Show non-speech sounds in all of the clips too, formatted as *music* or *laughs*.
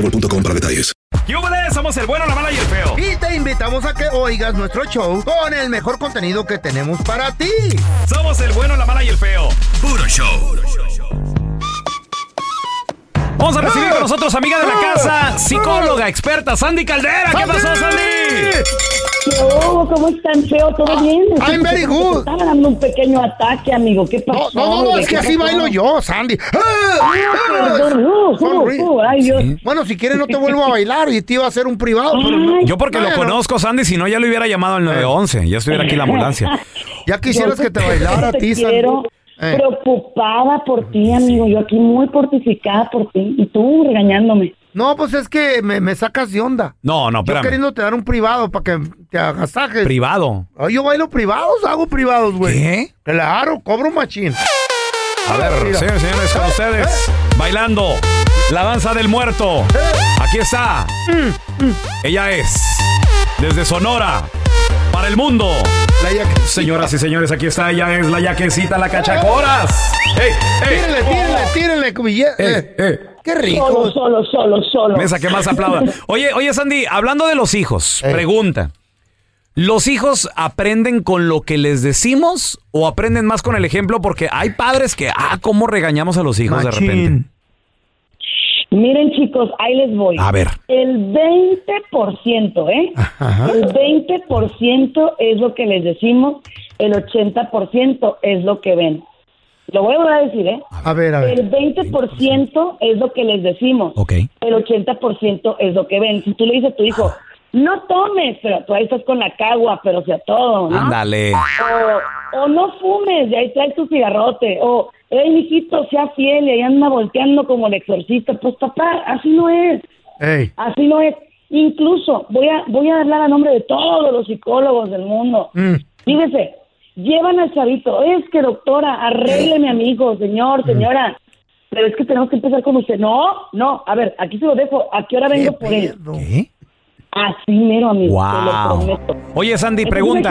boostmobile.com para detalles. ¡Yúbales! Somos el bueno, la mala y el feo. Y te invitamos a que oigas nuestro show con el mejor contenido que tenemos para ti. Somos el bueno, la mala y el feo. Puro show. Vamos a recibir con nosotros, amiga de la casa, psicóloga, experta, Sandy Caldera. ¿Qué pasó, Sandy? Oh, ¿Cómo están, feo? ¿Todo bien? I'm very good. Estaba dando un pequeño ataque, amigo. ¿Qué pasó? No, no, no, ¿De es que qué así bailo yo, Sandy. Ah, Dios. Bueno, si quieres no te vuelvo a bailar y te iba a hacer un privado, pero no. Ay, Yo porque lo conozco, Sandy, si no ya lo hubiera llamado al 911. Ya estuviera aquí la ambulancia. *laughs* Ya quisieras que te bailara a te ti, Sandy. quiero Eh. preocupada por ti, amigo. Yo aquí muy fortificada por ti. Y tú regañándome. No, pues es que me, me sacas de onda. No, no, Yo espérame. queriendo te dar un privado para que te agasajes. Privado. Ay, yo bailo privados, hago privados, güey. ¿Qué? Claro, cobro machín. A ver, señores, señores, con Eh, ustedes, bailando la danza del muerto. Aquí está. Ella es, desde Sonora, para el mundo. La Señoras y señores, aquí está. Ella es la yaquecita, la cachacoras. ¡Ey, ey! Tírenle, tírenle, tírenle, Qué Solo, rico. solo, solo, solo. Mesa que más aplauda. Oye, oye, Sandy, hablando de los hijos, Eh. pregunta. ¿Los hijos aprenden con lo que les decimos o aprenden más con el ejemplo? Porque hay padres que, ah, cómo regañamos a los hijos de repente. Miren, chicos, ahí les voy. A ver. El 20%, ¿eh? Ajá. El 20% es lo que les decimos, el 80% es lo que ven. Lo voy a volver a decir, ¿eh? A ver, a ver. El 20% es lo que les decimos. Ok. El 80% es lo que ven. Si tú le dices a tu hijo, no tomes, pero tú ahí estás con la cagua, pero sea todo, ¿no? Ándale. O, o no fumes, y ahí traes tu cigarrote. O, hey, mijito, sea fiel, y ahí anda volteando como el exorcista. Pues papá, así no es. Ey. Así no es. Incluso voy a voy a hablar a nombre de todos los psicólogos del mundo. Mm. Fíjese, llevan al chavito, es que doctora, arrégleme a mi hijo, señor, señora. Pero es que tenemos que empezar con usted. No, no, a ver, aquí se lo dejo. ¿A qué hora ¿Qué vengo por él? ¿Qué? Así mero, amigo, te lo Wow. prometo. Oye, Sandy, pregunta.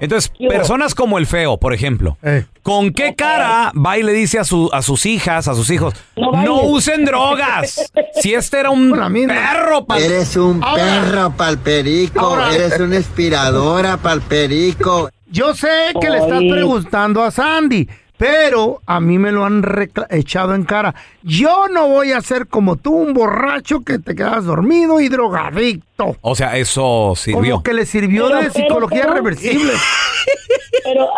Entonces, personas como el feo, por ejemplo, Eh. ¿con qué cara va y le dice a, su, a sus hijas, a sus hijos, No no, bailes"? usen drogas? *laughs* Si este era un perro, pa- Eres un Ahora- perro palperico, Ahora- eres una *laughs* inspiradora palperico. Yo sé que le estás preguntando a Sandy, pero a mí me lo han echado en cara. Yo no voy a ser como tú, un borracho que te quedas dormido y drogadicto. O sea, eso sirvió. Como que le sirvió Pero, de pero, psicología *laughs* pero- *laughs* reversible. Pero,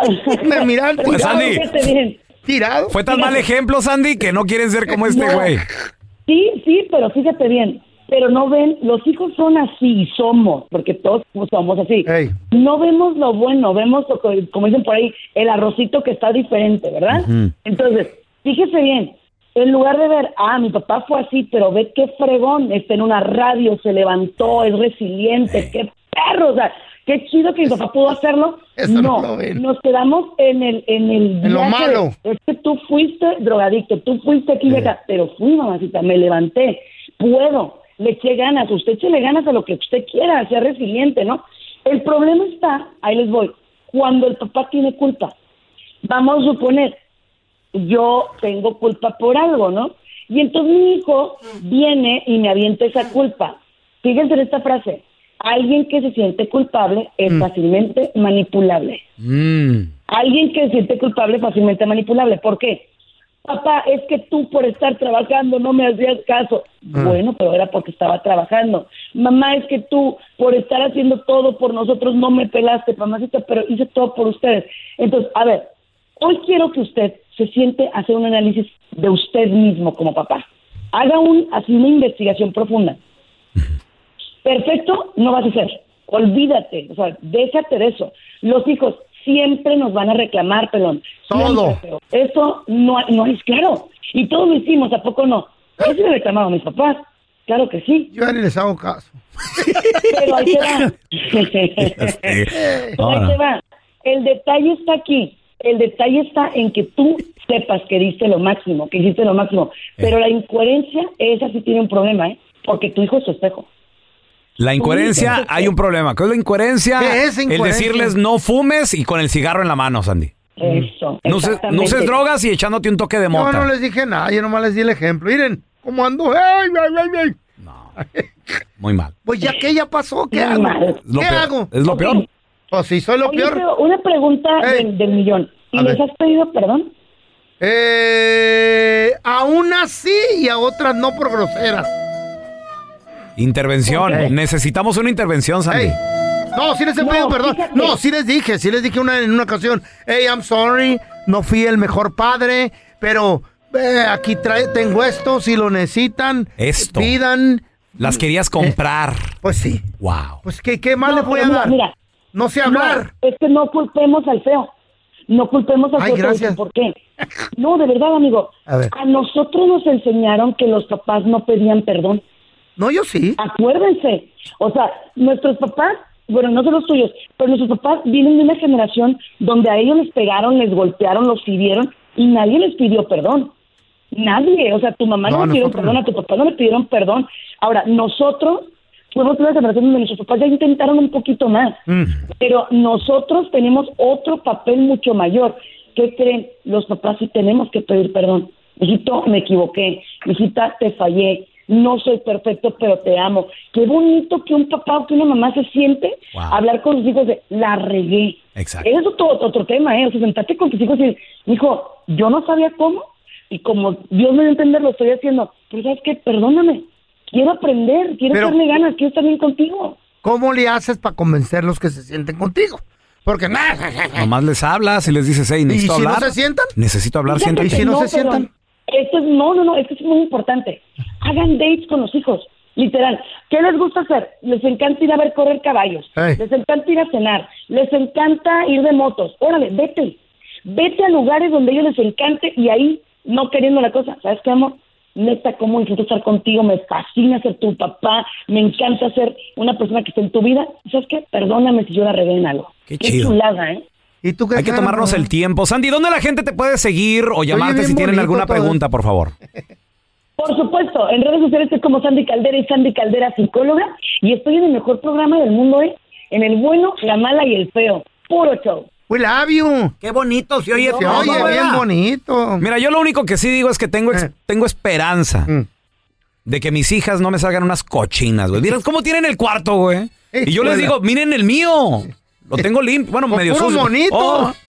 Me miran pero Pues, ya, Andy. fíjate bien. Tirado. Fue tan mal ejemplo, Sandy, que no quieren ser como este No. güey. Sí, sí, pero fíjate bien. Pero no ven, los hijos son así, y somos, porque todos somos así. No vemos lo bueno, vemos, lo que- como dicen por ahí, el arrocito que está diferente, ¿verdad? Entonces, fíjese bien, en lugar de ver, ah, mi papá fue así, pero ve qué fregón, está en una radio, se levantó, es resiliente, qué perro, o sea, qué chido que mi papá pudo hacerlo. *laughs* Eso no no, nos quedamos en el en el En lo de, malo. es que tú fuiste drogadicto, tú fuiste aquí y acá, pero fui, mamacita, me levanté. puedo, le eché ganas, usted échele ganas a lo que usted quiera, sea resiliente, ¿no? El problema está, ahí les voy, cuando el papá tiene culpa. Vamos a suponer, yo tengo culpa por algo, ¿no? Y entonces mi hijo viene y me avienta esa culpa. Fíjense en esta frase, alguien que se siente culpable es fácilmente manipulable. Mm. Alguien que se siente culpable es fácilmente manipulable. ¿Por qué? Papá, es que tú por estar trabajando no me hacías caso. Bueno, pero era porque estaba trabajando. Mamá, es que tú por estar haciendo todo por nosotros no me pelaste, mamacita, pero hice todo por ustedes. Entonces, a ver, hoy quiero que usted se siente a hacer un análisis de usted mismo como papá. Haga un, así una investigación profunda. Perfecto, no vas a ser. Olvídate, o sea, déjate de eso. Los hijos siempre nos van a reclamar, pelón. Todo. Eso no, no es claro. Y todos lo hicimos, ¿a poco no? Yo sí le reclamaba a mis papás. Claro que sí. Yo ni les hago caso. Pero ahí te va. *laughs* Pero *laughs* ahí te va. El detalle está aquí. El detalle está en que tú sepas que diste lo máximo, que hiciste lo máximo. Pero la incoherencia, esa sí tiene un problema, ¿eh? Porque tu hijo es su espejo. La incoherencia, hay un problema. ¿Qué es la incoherencia? ¿Qué es El incoherencia? decirles no fumes y con el cigarro en la mano, Sandy. Eso. No uses, no drogas y echándote un toque de Yo mota. no les dije nada, yo nomás les di el ejemplo. Miren, ¿cómo ando? ¡Ay, ay, ay, ay! Muy mal. Pues ya que ya pasó, ¿qué Muy hago? mal. Es lo ¿Qué peor. hago? Es lo peor. Pues sí, soy lo Oye, peor. una pregunta del, del millón. ¿Y A les ver. has pedido perdón? Eh, a unas sí y a otras no por groseras. Intervención. Necesitamos una intervención, Sandy. No, sí les he No, pedido perdón. fíjate. No, sí les dije, sí les dije una, en una ocasión. Hey, I'm sorry, no fui el mejor padre, pero eh, aquí trae, tengo esto, si lo necesitan. Esto. Pidan. Las querías comprar. Pues sí. Wow. Pues ¿qué, qué más No, les voy a dar? mira. no sé No, hablar. es que no culpemos al feo. No culpemos al Ay, feo. gracias. ¿Por qué? No, de verdad, amigo. A ver. nosotros nos enseñaron que los papás no pedían perdón. No, yo sí. Acuérdense. O sea, nuestros papás, bueno, no son los tuyos, pero nuestros papás vienen de una generación donde a ellos les pegaron, les golpearon, los hirieron y nadie les pidió perdón. Nadie. O sea, tu mamá no, No, le pidieron nosotros perdón, a tu papá no le pidieron perdón. Ahora, nosotros fuimos una generación donde nuestros papás ya intentaron un poquito más. Mm. Pero nosotros tenemos otro papel mucho mayor. ¿Qué creen? Los papás sí tenemos que pedir perdón. Hijito, me equivoqué. Hijita, te fallé. No soy perfecto, pero te amo. Qué bonito que un papá o que una mamá se siente Wow. a hablar con sus hijos de la regué. Exacto. Eso es otro, otro tema, ¿eh? O sea, sentarte con tus hijos y decir, hijo, yo no sabía cómo y como Dios me dio a entender, lo estoy haciendo. Pero ¿sabes qué? Perdóname. Quiero aprender, quiero Pero- echarle ganas, quiero estar bien contigo. ¿Cómo le haces para convencerlos que se sienten contigo? Porque nada. *laughs* Nomás les hablas y les dices, hey, ¿Y necesito si no hablar. se sientan? Necesito hablar, siéntate. ¿Y si no se sientan? Esto es, no, no, no, esto es muy importante. Hagan dates con los hijos, literal. ¿Qué les gusta hacer? Les encanta ir a ver correr caballos, les encanta ir a cenar, les encanta ir de motos. Órale, vete. Vete a lugares donde a ellos les encante y ahí, no queriendo la cosa. ¿Sabes qué, amor? Neta, cómo disfruto estar contigo, me fascina ser tu papá, me encanta ser una persona que esté en tu vida. ¿Sabes qué? Perdóname si yo la regué en algo. Qué chido. chulada, ¿eh? ¿Y tú qué Hay que cara, tomarnos no? el tiempo. Sandy, ¿dónde la gente te puede seguir o llamarte si tienen alguna pregunta, por favor? Por supuesto, en redes sociales estoy como Sandy Caldera y Sandy Caldera psicóloga y estoy en el mejor programa del mundo, ¿eh? En el bueno, la mala y el feo. Puro show. We love you. Qué bonito se oye Se oye bien bonito. Mira, yo lo único que sí digo es que tengo, ex- Eh. tengo esperanza Mm. de que mis hijas no me salgan unas cochinas, güey. Miren cómo tienen el cuarto, güey. Y yo les digo, miren el mío. Lo tengo limpio. Bueno, medio sucio. bonito. Oh,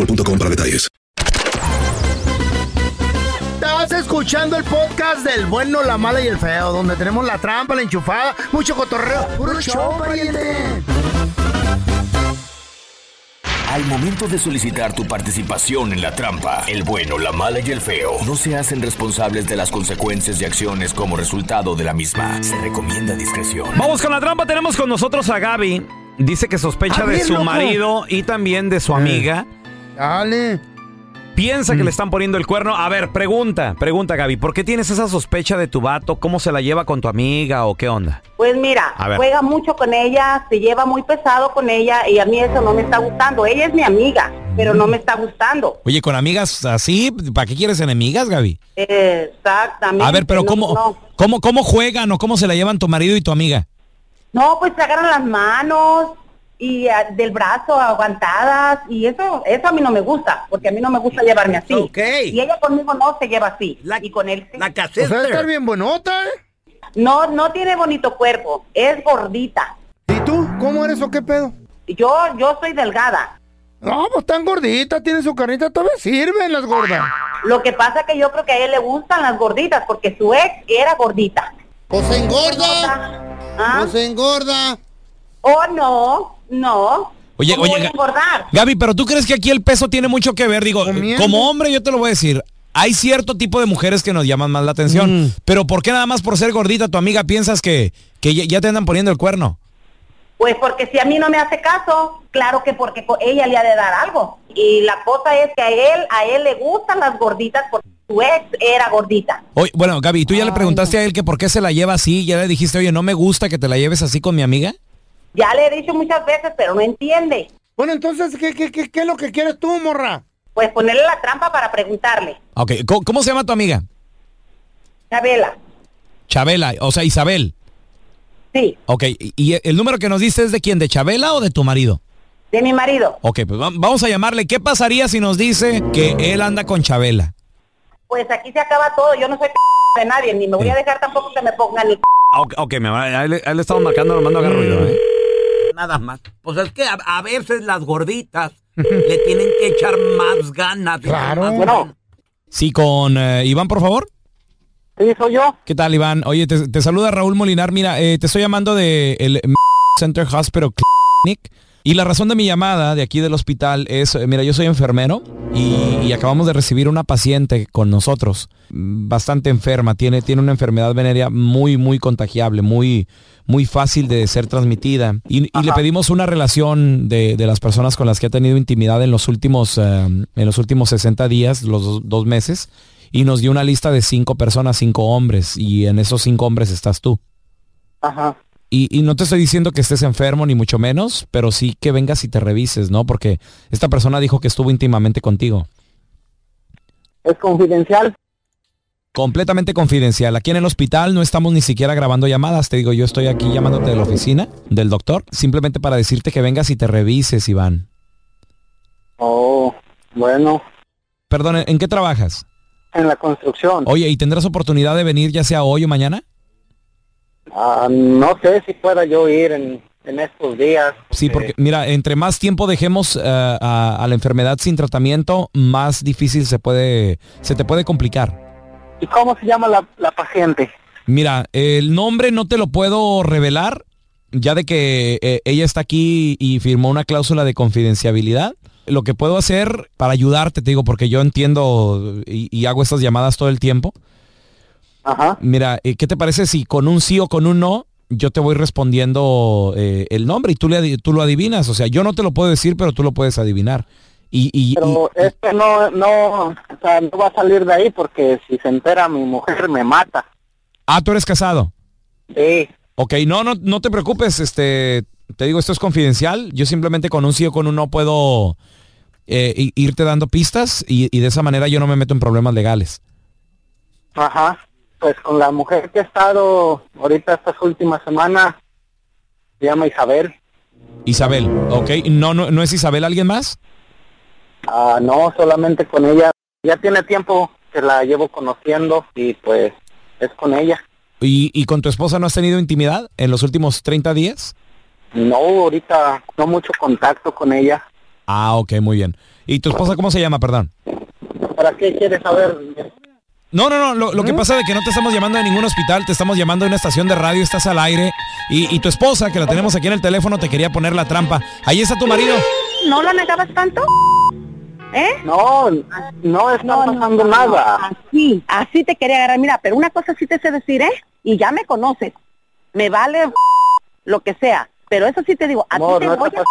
boostmobile.com para detalles. Estás escuchando el podcast del bueno, la mala y el feo, donde tenemos la trampa, la enchufada, mucho cotorreo. ¡Puro show, pariente! Al momento de solicitar tu participación en la trampa, el bueno, la mala y el feo no se hacen responsables de las consecuencias y acciones como resultado de la misma. Se recomienda discreción. Vamos con la trampa. Tenemos con nosotros a Gaby. Dice que sospecha A de ver, su loco. marido y también de su amiga. Dale. Piensa que le están poniendo el cuerno. A ver, pregunta, pregunta Gaby. ¿Por qué tienes esa sospecha de tu vato? ¿Cómo se la lleva con tu amiga o qué onda? Pues mira, juega mucho con ella, se lleva muy pesado con ella y a mí eso no me está gustando. Ella es mi amiga, pero no me está gustando. Oye, con amigas así, ¿para qué quieres enemigas, Gaby? Exactamente. A ver, pero no, ¿cómo, No, ¿cómo, ¿cómo juegan o cómo se la llevan tu marido y tu amiga? No, pues se agarran las manos y ah, del brazo aguantadas y eso eso a mí no me gusta, porque a mí no me gusta llevarme así. Ok. Y ella conmigo no se lleva así. y con él sí. O sea, estar bien buenota, ¿eh? No, no tiene bonito cuerpo, es gordita. ¿Y tú? ¿Cómo eres o qué pedo? Yo, yo soy delgada. No, pues tan gordita, tiene su carnita, todavía sirven las gordas. Lo que pasa que yo creo que a él le gustan las gorditas, porque su ex era gordita. Pues se engorda. ¿Ah? Pues se engorda. Oh, no, no. Oye, ¿Cómo oye, voy a engordar? Gaby, pero tú crees que aquí el peso tiene mucho que ver? Digo, Comiendo. como hombre yo te lo voy a decir. Hay cierto tipo de mujeres que nos llaman más la atención. Mm. Pero ¿por qué nada más por ser gordita tu amiga piensas que, que ya- te andan poniendo el cuerno? Pues porque si a mí no me hace caso, claro que porque ella le ha de dar algo. Y la cosa es que a él, a él le gustan las gorditas porque su ex era gordita. Oye, bueno, Gaby, ¿tú ya le preguntaste a él que por qué se la lleva así? ¿Ya le dijiste, oye, no me gusta que te la lleves así con mi amiga? Ya le he dicho muchas veces, pero no entiende. Bueno, entonces, ¿qué, qué, qué, qué es lo que quieres tú, morra? Pues ponerle la trampa para preguntarle. Ok, ¿cómo, cómo se llama tu amiga? Chabela, Chabela, o sea, Isabel. sí, Ok, ¿y el número que nos diste es de quién? ¿De Chabela o de tu marido? de mi marido. Ok, pues va- vamos a llamarle. ¿Qué pasaría si nos dice que él anda con Chabela? Pues aquí se acaba todo. Yo no soy *laughs* de nadie, ni me voy a dejar tampoco que me pongan ni Ah, Ok, ok, me va, ahí, le, ahí le estamos marcando, lo mando a agarrar ruido, ¿eh? Nada más. Pues es que a, a veces las gorditas *laughs* le tienen que echar más ganas. Claro. Bueno. Sí, con eh, Iván, por favor. Sí, soy yo. ¿Qué tal, Iván? Oye, te, te saluda Raúl Molinar. Mira, eh, te estoy llamando de el *laughs* Center Hospital Clinic. Y la razón de mi llamada de aquí del hospital es, mira, yo soy enfermero y, y acabamos de recibir una paciente con nosotros, mm, bastante enferma, tiene, tiene una enfermedad venérea muy, muy contagiable, muy, muy fácil de ser transmitida. Y, y le pedimos una relación de, de las personas con las que ha tenido intimidad en los últimos, eh, en los últimos 60 días, los dos, dos meses, y nos dio una lista de cinco personas, cinco hombres, y en esos cinco hombres estás tú. Ajá. Y, y no te estoy diciendo que estés enfermo, ni mucho menos, pero sí que vengas y te revises, ¿no? Porque esta persona dijo que estuvo íntimamente contigo. Es confidencial. Completamente confidencial. Aquí en el hospital no estamos ni siquiera grabando llamadas. Te digo, yo estoy aquí llamándote de la oficina del doctor, simplemente para decirte que vengas y te revises, Iván. Oh, bueno, Perdón, ¿en- ¿en qué trabajas? en la construcción. Oye, ¿y tendrás oportunidad de venir ya sea hoy o mañana? Ah, no sé si pueda yo ir en, en estos días. Sí, porque mira, entre más tiempo dejemos eh, a, a la enfermedad sin tratamiento, más difícil se puede, se te puede complicar. ¿Y cómo se llama la, la paciente? Mira, el nombre no te lo puedo revelar, ya de que eh, ella está aquí y firmó una cláusula de confidencialidad. Lo que puedo hacer para ayudarte, te digo, porque yo entiendo y, y hago estas llamadas todo el tiempo. Ajá. Mira, eh, ¿qué te parece si con un sí o con un no yo te voy respondiendo eh, el nombre y tú, le, tú lo adivinas? O sea, yo no te lo puedo decir, pero tú lo puedes adivinar. Y, y, Pero este no, no, o sea, no va a salir de ahí porque si se entera mi mujer me mata. Ah, tú eres casado. Sí. Ok, no, no, no te preocupes, este, te digo, esto es confidencial. Yo simplemente con un sí o con un no puedo eh, irte dando pistas y, y de esa manera yo no me meto en problemas legales. Ajá. Pues con la mujer que he estado ahorita estas últimas semanas, se llama Isabel. Isabel, ok, no, no, ¿no es Isabel alguien más? Ah, no, solamente con ella. Ya tiene tiempo que la llevo conociendo y pues es con ella. ¿Y, y con tu esposa no has tenido intimidad en los últimos 30 días? No, ahorita no mucho contacto con ella. Ah, ok, muy bien. ¿Y tu esposa cómo se llama, perdón? ¿Para qué quieres saber? No, no, no, lo, lo que pasa es que no te estamos llamando de ningún hospital, te estamos llamando de una estación de radio, estás al aire y, y tu esposa, que la tenemos aquí en el teléfono, te quería poner la trampa. Ahí está tu marido. ¿No la negabas tanto? ¿Eh? No, no está pasando nada. Así, así te quería agarrar. Mira, pero una cosa sí te sé decir, ¿eh? Y ya me conoces. Me vale lo que sea. Pero eso sí te digo, a No, ti te no voy a...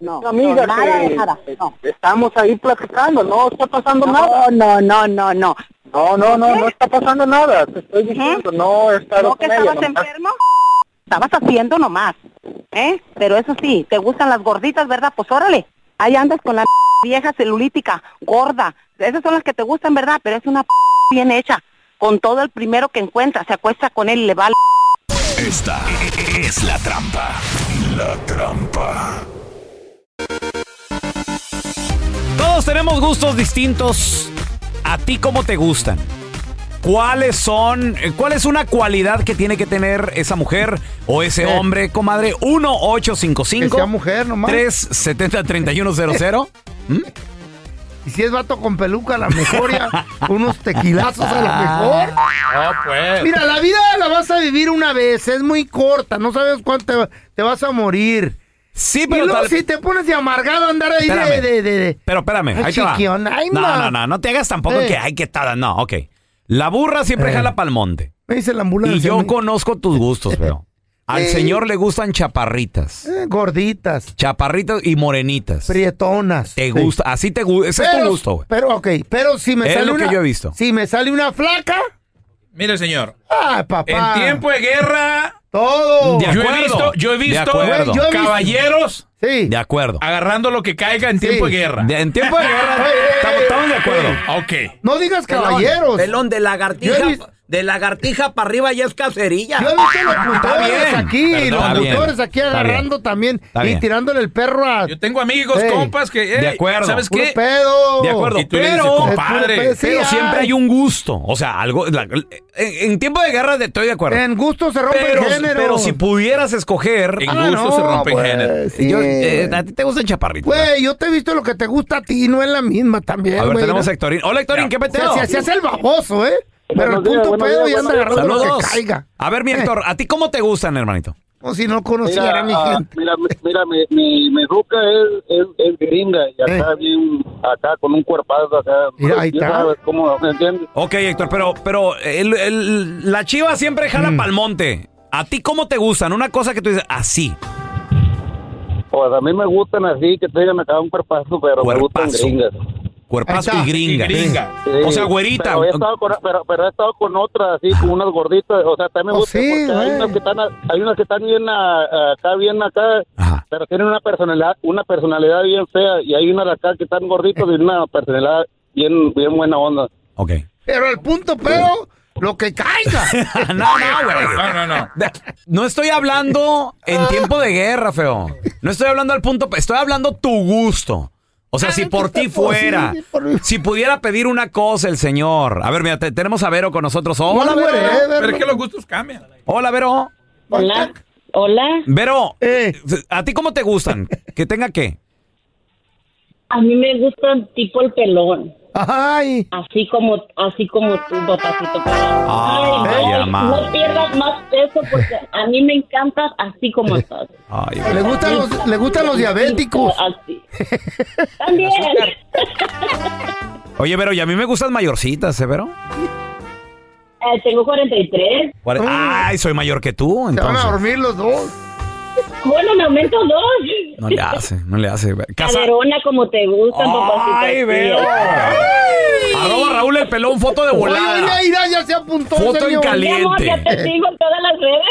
No, Amiga, no, nada nada. No. estamos ahí platicando, no está pasando No, nada. no, no, no, no. No, no, no, no está pasando nada. Te estoy diciendo, no he estado ¿No que con estabas enfermo? Estabas haciendo nomás, ¿eh? Pero eso sí, te gustan las gorditas, ¿verdad? Pues órale, ahí andas con la *laughs* vieja celulítica, gorda. Esas son las que te gustan, ¿verdad? Pero es una *laughs* bien hecha. Con todo el primero que encuentra, se acuesta con él y le va al... Esta es la trampa. La trampa. Todos tenemos gustos distintos. ¿A ti cómo te gustan? ¿Cuáles son, cuál es una cualidad que tiene que tener esa mujer o ese Eh. hombre, comadre? 1-855. Que sea mujer nomás. 370-3100. *laughs* Y si es vato con peluca, a lo mejor ya unos tequilazos a lo mejor. No, pues. Mira, la vida la vas a vivir una vez, es muy corta, no sabes cuánto te, te vas a morir. Sí, Y pero luego tal- si te pones de amargado a andar ahí de, Espérame. de, de, de- Pero espérame, Ay, ahí te va. chiquión, ay, no, no, no, no te hagas tampoco Eh. que hay que estar. No, ok. La burra siempre Eh. jala pa'l monte. Me dice la ambulancia. Y yo me- conozco tus gustos, pero *laughs* al Eh. señor le gustan chaparritas. Eh, gorditas, Chaparritas y morenitas. prietonas. Te Sí. gusta, así te gusta, ese es tu Pero- gusto, güey. Pero, ok, pero si me Es sale lo que una... yo he visto. Si me sale una flaca, Mire, señor. ay, papá. En tiempo de guerra, Todo. De yo he acuerdo. visto, yo he De visto acuerdo. Yo he visto- caballeros Sí. De acuerdo. agarrando lo que caiga en Sí. tiempo de guerra. De- en tiempo de guerra, *laughs* estamos, estamos de acuerdo. Ok. No digas Pelón, caballeros. pelón, de lagartija- de lagartija para arriba ya es cacería. Yo he visto locutores aquí, Perdón, está locutores aquí agarrando también y bien. tirándole el perro a... Yo tengo amigos, compas que. De acuerdo. ¿Sabes Puro qué? pedo. De acuerdo, Y tú le dices, pero, compadre. Pedo, pero siempre ay. hay un gusto. O sea, algo. la- en, en tiempo de guerra estoy de acuerdo. En gusto se rompe pero, el género. pero si pudieras escoger. En Ah, gusto no, se rompe pues, género. sí. yo- eh, a ti te gustan chaparritos. Güey, yo te he visto lo que te gusta a ti, no es la misma también, a ver, tenemos a Hectorín. Hola, Hectorín, ¿qué peteo? se- se hace el baboso, ¿eh? Pero el punto pedo días, y anda agarrando lo que caiga. A ver, mi Héctor, ¿a ti cómo te gustan, hermanito? O si no conociera Mira, a mi ah, gente. mira, mira, mi, mi, mi ruca es, es, es gringa y acá Eh. bien, acá con un cuerpazo acá. Mira, ahí Ya está. sabes cómo, ¿me entiendes? Ok, Héctor, pero, pero el- el- la chiva siempre Mm. jala pa'l monte. ¿A ti cómo te gustan? Una cosa que tú dices así. Pues a mí me gustan así, que tengan acá un cuerpazo, pero me gustan Cuerpazo. gringas. Cuerpazo y gringa. Y gringa. Sí, O sea, güerita. Pero he estado con, pero, pero he estado con otras, así, con unas gorditas. O sea, también me Oh, gusta sí, porque hay unas, que están, hay unas que están bien ah, acá, bien acá, Ajá. pero tienen una personalidad, una personalidad bien fea. Y hay unas acá que están gorditos y una personalidad bien, bien buena onda. Ok. Pero el punto pedo, lo que caiga. *laughs* no, no, güey. No, no, no. No estoy hablando en tiempo de guerra, feo. No estoy hablando al punto, estoy hablando tu gusto. O sea, si por ti fuera, si pudiera pedir una cosa el señor. A ver, mira, te- tenemos a Vero con nosotros. Hola, Vero. Pero es que los gustos cambian. Hola, Vero. Hola. Hola. Vero, Eh. ¿a ti cómo te gustan? ¿Que tenga qué? A mí me gusta tipo el pelón. Ay. Así como, así como tú, papacito. Ay, Ay, no, pierdas más peso porque a mí me encantas así como estás. Ay, Le gustan los, le gustan los diabéticos. Así. *laughs* También. Oye, Vero, y a mí me gustan mayorcitas, ¿eh, Vero? Eh, tengo 43. Cuare- Ay, soy mayor que tú, Se van a entonces. dormir los dos. Bueno, me aumento dos. No le hace, no le hace. Casa- Caderona como te gustan, papacito. Ay, veo. Arroba Raúl el pelón, foto de volada. Mira, mira, ya se apuntó. Foto en caliente. Mi amor, ya te sigo en todas las redes.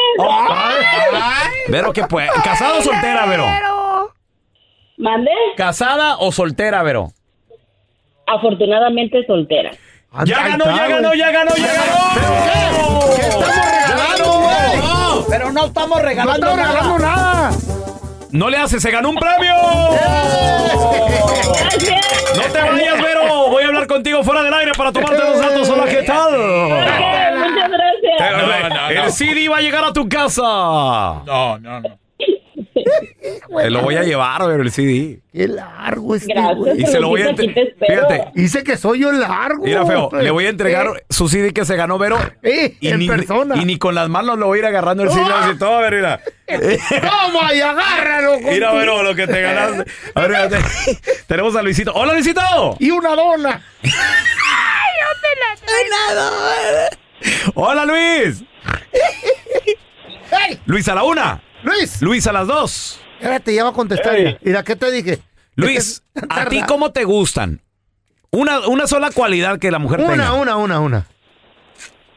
Vero, ¿qué puede? ¿Casada o soltera, Vero? ¿Mande? ¿Casada o soltera, Vero? Afortunadamente soltera. Ya ganó, ya ganó, ya ganó, ya ganó. ¿Qué estamos regalando, güey? Pero no estamos No regalando estamos regalando nada. No le hace, se ganó un premio. Gracias. No te vayas, Vero. Voy a hablar contigo fuera del aire para tomarte los datos. Hola, ¿qué tal? Muchas gracias. El CD va a llegar a tu casa. No, no, no. Te lo voy a llevar, Vero, el CD. Qué largo este güey. Y se lo voy a te entregar. Fíjate. Dice que soy yo largo. Mira, feo, le voy a entregar Eh, su CD que se ganó, Vero. eh, Y en ni, persona. y ni con las manos lo voy a ir agarrando el CD. Así todo, a ver, mira. *laughs* Toma y agárralo. Mira, Vero, lo que te ganaste. A ver, mira, te- *laughs* tenemos a Luisito. ¡Hola, Luisito! Y una dona. ¡Hola, Luis! *laughs* ¡Ey! Luis a la una. Luis. Luis a las dos. Espérate, ya va a contestar. Ey. Mira, ¿qué te dije? Luis, Es que- ¿a ti cómo te gustan? Una, una sola cualidad que la mujer Una, tenga. una, una, una.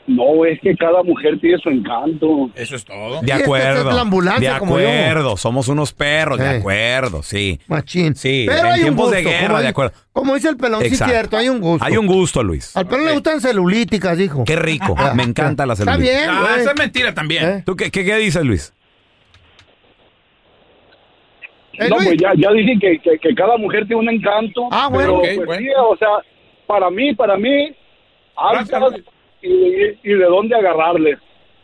No, es que cada mujer tiene su encanto. Eso es todo. De Sí, acuerdo. esta es la ambulancia de como yo. acuerdo. Somos unos perros. De Eh. acuerdo, sí. Machín. Sí, Pero en hay un tiempos gusto. de guerra, como, de acuerdo. Como dice el pelón, sí es Exacto. cierto, hay un gusto. Hay un gusto, Luis. Al pelón le gustan celulíticas, dijo. Qué rico. Me encanta la Está celulitis. bien, Ah, esa es mentira también. ¿Eh? ¿Tú qué, qué, qué dices, Luis? Eh, no, pues ya, ya dije que, que, que cada mujer tiene un encanto. Ah, bueno. pero, Ok, pues, bueno. sí, o sea, para mí, para mí, altas y, y- y de dónde agarrarles.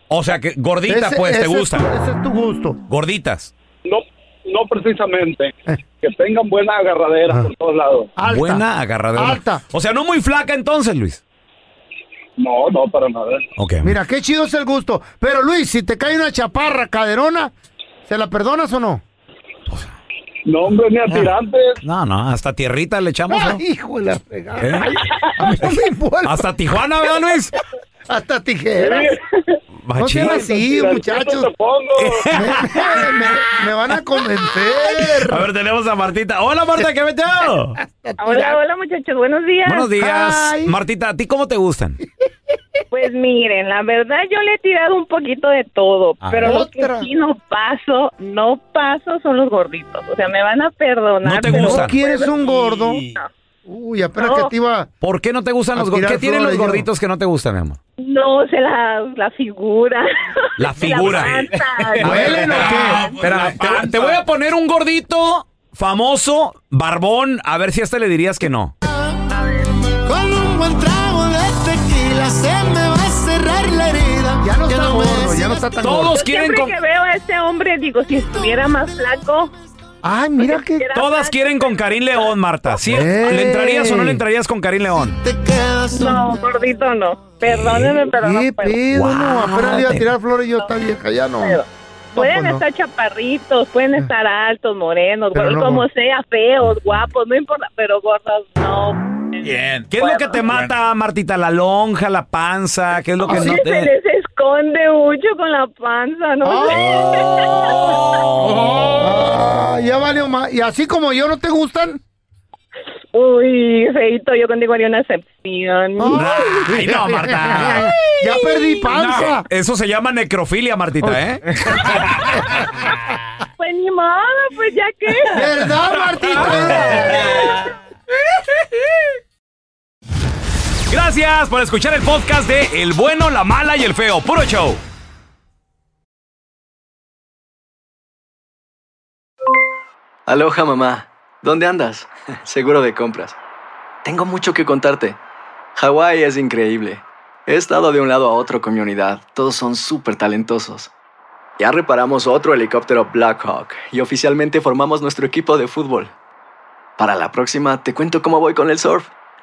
O sea, que gorditas, Ese- pues, ese te es tu- gustan. ese es tu gusto. Gorditas. No, no precisamente. Eh. Que tengan buena agarradera Ajá. por todos lados. Alta. Buena agarradera. Alta. O sea, no muy flaca entonces, Luis. No, no, para nada. Ok. Mira, qué chido es el gusto. Pero Luis, si te cae una chaparra caderona, ¿se la perdonas o no? No, hombre, ni a tirantes. No, no, hasta tierrita le echamos. ¿no? Ay, hijo de la fregada. ¿Eh? *laughs* Ay, a mí no me importa. Hasta Tijuana, ¿verdad, Luis? Hasta tijeras. No sean así, muchachos. te pongo. *laughs* Me, me- me van a convencer. A ver, tenemos a Martita. Hola, Marta, ¿qué metió? Hola, hola muchachos, buenos días. Buenos días. Martita, ¿a ti cómo te gustan? Pues miren, la verdad yo le he tirado un poquito de todo, pero lo que sí no paso, no paso son los gorditos. O sea, me van a perdonar. ¿No te pero gustan? ¿No quieres un gordo? Uy, apenas No. que te iba... ¿Por qué no te gustan los gorditos? ¿Qué tienen los yo. gorditos que no te gustan, mi amor? No sé la, la figura. La *laughs* figura. panza, A ver, no. ¿qué? Espera, te, te voy a poner un gordito famoso, barbón, a ver si a este le dirías que no. Con un buen no está me gordo, ya sigas no está tan Todos quieren Siempre con, que veo a este hombre, digo, si estuviera más flaco. Ay, mira que... Todas quieren con Karim León, Marta. ¿Sí? ¿Le entrarías o no le entrarías con Karim León? te quedas No, gordito no. Perdóneme, pero no ¿Qué puedo. pedo? Wow. No, apenas le iba a tirar flores y yo esta vieja, ya no. Pero- No, Pueden no. estar chaparritos, pueden estar altos, morenos, Pero no como sea, feos, guapos, no importa, pero gordos no. Bien. ¿Qué es lo que te mata, Martita? ¿La lonja, la panza? ¿Qué es lo que Sí, no se te...? les esconde mucho con la panza, ¿no? Ah, ya valió más. ¿Y así como yo no te gustan? Uy, feito, yo contigo haría una excepción. Ay, no, Marta. Ya perdí panza. No, eso se llama necrofilia, Martita, ¿eh? Pues ni modo, pues ya que. ¿Verdad, Martita? Gracias por escuchar el podcast de El Bueno, la Mala y el Feo. Puro show. Aloha mamá, ¿dónde andas? *laughs* Seguro de compras. Tengo mucho que contarte. Hawái es increíble. He estado de un lado a otro con mi unidad. Todos son súper talentosos. Ya reparamos otro helicóptero Blackhawk y oficialmente formamos nuestro equipo de fútbol. Para la próxima te cuento cómo voy con el surf